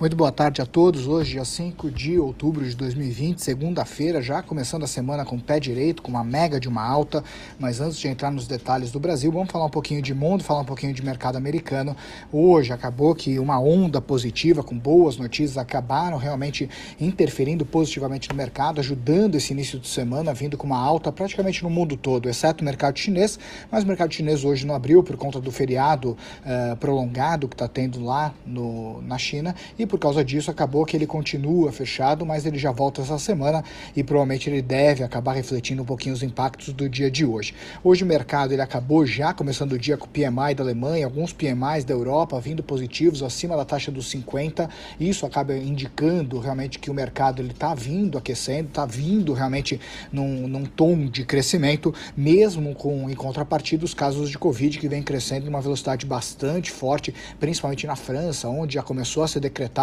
Muito boa tarde a todos. Hoje, dia 5 de outubro de 2020, segunda-feira, já começando a semana com o pé direito, com uma mega de uma alta. Mas antes de entrar nos detalhes do Brasil, vamos falar um pouquinho de mundo, falar um pouquinho de mercado americano. Hoje acabou que uma onda positiva, com boas notícias, acabaram realmente interferindo positivamente no mercado, ajudando esse início de semana, vindo com uma alta praticamente no mundo todo, exceto o mercado chinês. Mas o mercado chinês hoje não abriu por conta do feriado uh, prolongado que está tendo lá no, na China. E por causa disso acabou que ele continua fechado, mas ele já volta essa semana e provavelmente ele deve acabar refletindo um pouquinho os impactos do dia de hoje. Hoje o mercado ele acabou já começando o dia com o PMI da Alemanha, alguns PMIs da Europa vindo positivos acima da taxa dos 50. Isso acaba indicando realmente que o mercado ele está vindo aquecendo, está vindo realmente num, num tom de crescimento, mesmo com em contrapartida os casos de Covid que vem crescendo em uma velocidade bastante forte, principalmente na França, onde já começou a ser decretado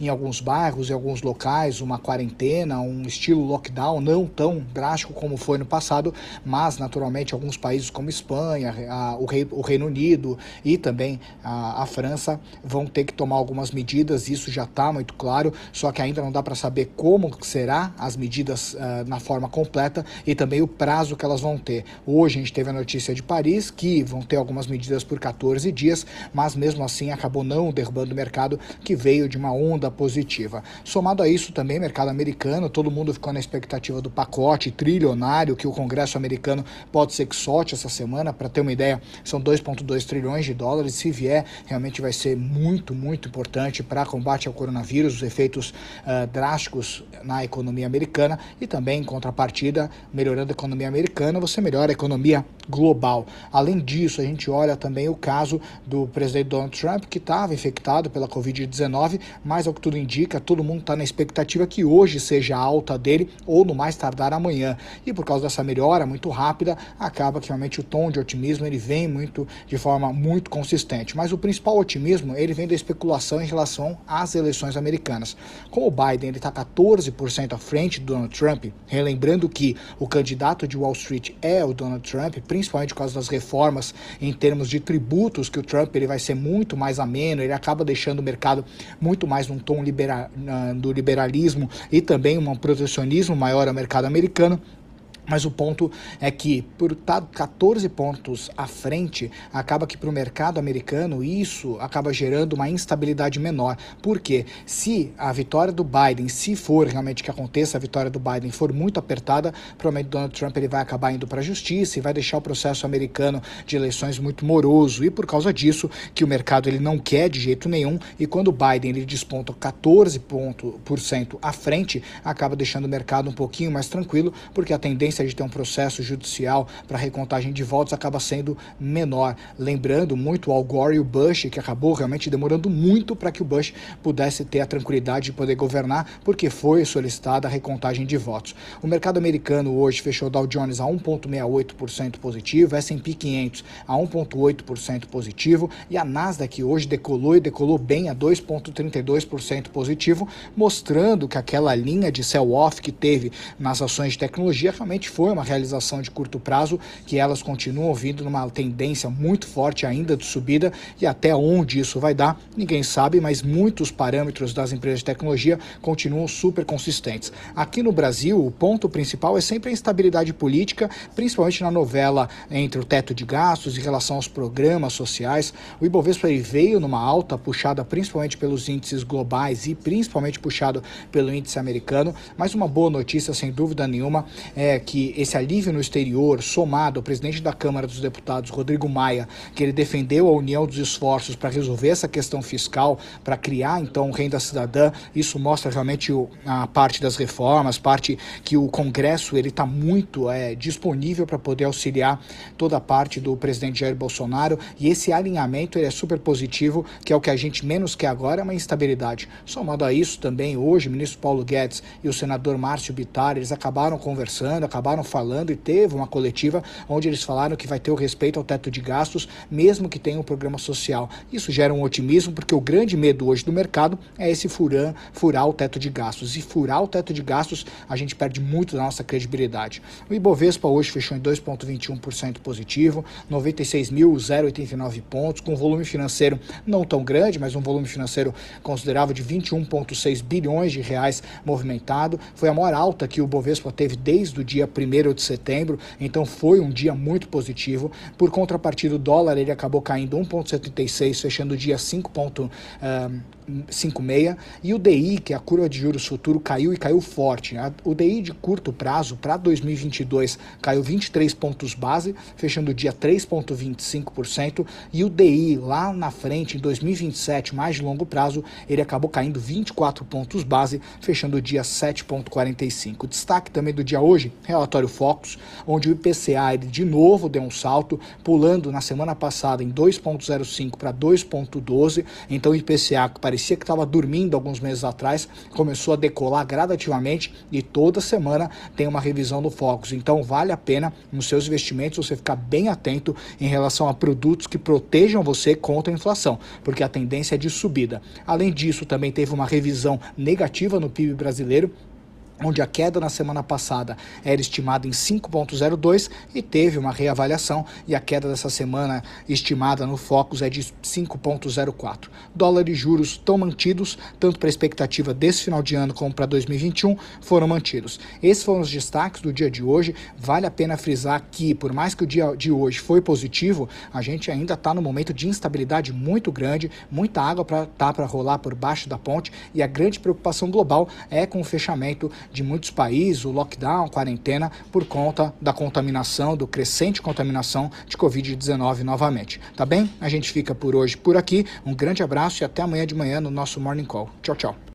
em alguns bairros, em alguns locais, uma quarentena, um estilo lockdown não tão drástico como foi no passado, mas naturalmente alguns países como Espanha, a, o, Rei, o, Reino Unido e também a, a, França vão ter que tomar algumas medidas, isso já está muito claro, só que ainda não dá para saber como será as medidas uh, na forma completa e também o prazo que elas vão ter. Hoje a gente teve a notícia de Paris que vão ter algumas medidas por 14 dias, mas mesmo assim acabou não derrubando o mercado que veio de uma onda positiva. Somado a isso também, mercado americano, todo mundo ficou na expectativa do pacote trilionário que o Congresso americano pode ser que solte essa semana. Para ter uma ideia, são 2,2 trilhões de dólares. Se vier, realmente vai ser muito, muito importante para combate ao coronavírus, os efeitos uh, drásticos na economia americana e também, em contrapartida, melhorando a economia americana, você melhora a economia global. Além disso, a gente olha também o caso do presidente Donald Trump, que estava infectado pela Covid-19, mas ao que tudo indica, todo mundo está na expectativa que hoje seja a alta dele ou no mais tardar amanhã. E por causa dessa melhora muito rápida, acaba que realmente o tom de otimismo ele vem muito de forma muito consistente. Mas o principal otimismo ele vem da especulação em relação às eleições americanas. Como o Biden está 14% à frente do Donald Trump, relembrando que o candidato de Wall Street é o Donald Trump, principalmente por causa das reformas em termos de tributos que o Trump ele vai ser muito mais ameno, ele acaba deixando o mercado muito mais num tom libera, do liberalismo e também um protecionismo maior ao mercado americano, mas o ponto é que, por estar 14 pontos à frente, acaba que para o mercado americano isso acaba gerando uma instabilidade menor. Porque se a vitória do Biden, se for realmente que aconteça a vitória do Biden, for muito apertada, provavelmente Donald Trump ele vai acabar indo para a justiça e vai deixar o processo americano de eleições muito moroso. E por causa disso, que o mercado ele não quer de jeito nenhum. E quando o Biden ele desponta 14 pontos por cento à frente, acaba deixando o mercado um pouquinho mais tranquilo, porque a tendência de ter um processo judicial para recontagem de votos acaba sendo menor. Lembrando muito Al Gore e o Bush, que acabou realmente demorando muito para que o Bush pudesse ter a tranquilidade de poder governar, porque foi solicitada a recontagem de votos. O mercado americano hoje fechou Dow Jones a 1,68% positivo, S&P 500 a 1,8% positivo e a Nasdaq hoje decolou e decolou bem a 2,32% positivo, mostrando que aquela linha de sell-off que teve nas ações de tecnologia realmente foi uma realização de curto prazo, que elas continuam vindo numa tendência muito forte ainda de subida e até onde isso vai dar, ninguém sabe, mas muitos parâmetros das empresas de tecnologia continuam super consistentes. Aqui no Brasil, o ponto principal é sempre a instabilidade política, principalmente na novela entre o teto de gastos em relação aos programas sociais. O Ibovespa veio numa alta puxada principalmente pelos índices globais e principalmente puxado pelo índice americano, mas uma boa notícia sem dúvida nenhuma é que que esse alívio no exterior, somado ao presidente da Câmara dos Deputados, Rodrigo Maia, que ele defendeu a união dos esforços para resolver essa questão fiscal, para criar então renda cidadã, isso mostra realmente a parte das reformas, parte que o Congresso ele está muito é, disponível para poder auxiliar toda a parte do presidente Jair Bolsonaro e esse alinhamento ele é super positivo, que é o que a gente menos quer agora, é uma instabilidade. Somado a isso também hoje, o ministro Paulo Guedes e o senador Márcio Bittar, eles acabaram conversando, acabaram acabaram falando e teve uma coletiva onde eles falaram que vai ter o respeito ao teto de gastos, mesmo que tenha um programa social. Isso gera um otimismo, porque o grande medo hoje do mercado é esse furan, furar o teto de gastos. E furar o teto de gastos, a gente perde muito da nossa credibilidade. O Ibovespa hoje fechou em 2,21% positivo, 96.089 pontos, com volume financeiro não tão grande, mas um volume financeiro considerável de 21,6 bilhões de reais movimentado. Foi a maior alta que o Bovespa teve desde o dia 1 de setembro, então foi um dia muito positivo. Por contrapartida, o dólar ele acabou caindo 1,76, fechando o dia 5,56. E o DI, que é a curva de juros futuro, caiu e caiu forte. O DI de curto prazo para 2022 caiu 23 pontos base, fechando o dia 3,25%. E o DI lá na frente, em 2027, mais de longo prazo, ele acabou caindo 24 pontos base, fechando o dia 7,45%. Destaque também do dia hoje, relatório Focus, onde o IPCA ele de novo deu um salto, pulando na semana passada em 2,05 para 2,12. Então o IPCA, que parecia que estava dormindo alguns meses atrás, começou a decolar gradativamente e toda semana tem uma revisão do Focus. Então vale a pena nos seus investimentos você ficar bem atento em relação a produtos que protejam você contra a inflação, porque a tendência é de subida. Além disso, também teve uma revisão negativa no PIB brasileiro, onde a queda na semana passada era estimada em 5,02 e teve uma reavaliação e a queda dessa semana estimada no Focus é de 5,04. Dólar e juros estão mantidos, tanto para a expectativa desse final de ano como para 2021 foram mantidos. Esses foram os destaques do dia de hoje. Vale a pena frisar que, por mais que o dia de hoje foi positivo, a gente ainda está no momento de instabilidade muito grande, muita água para tá para rolar por baixo da ponte e a grande preocupação global é com o fechamento de muitos países, o lockdown, quarentena, por conta da contaminação, do crescente contaminação de Covid-19 novamente. Tá bem? A gente fica por hoje por aqui. Um grande abraço e até amanhã de manhã no nosso Morning Call. Tchau, tchau.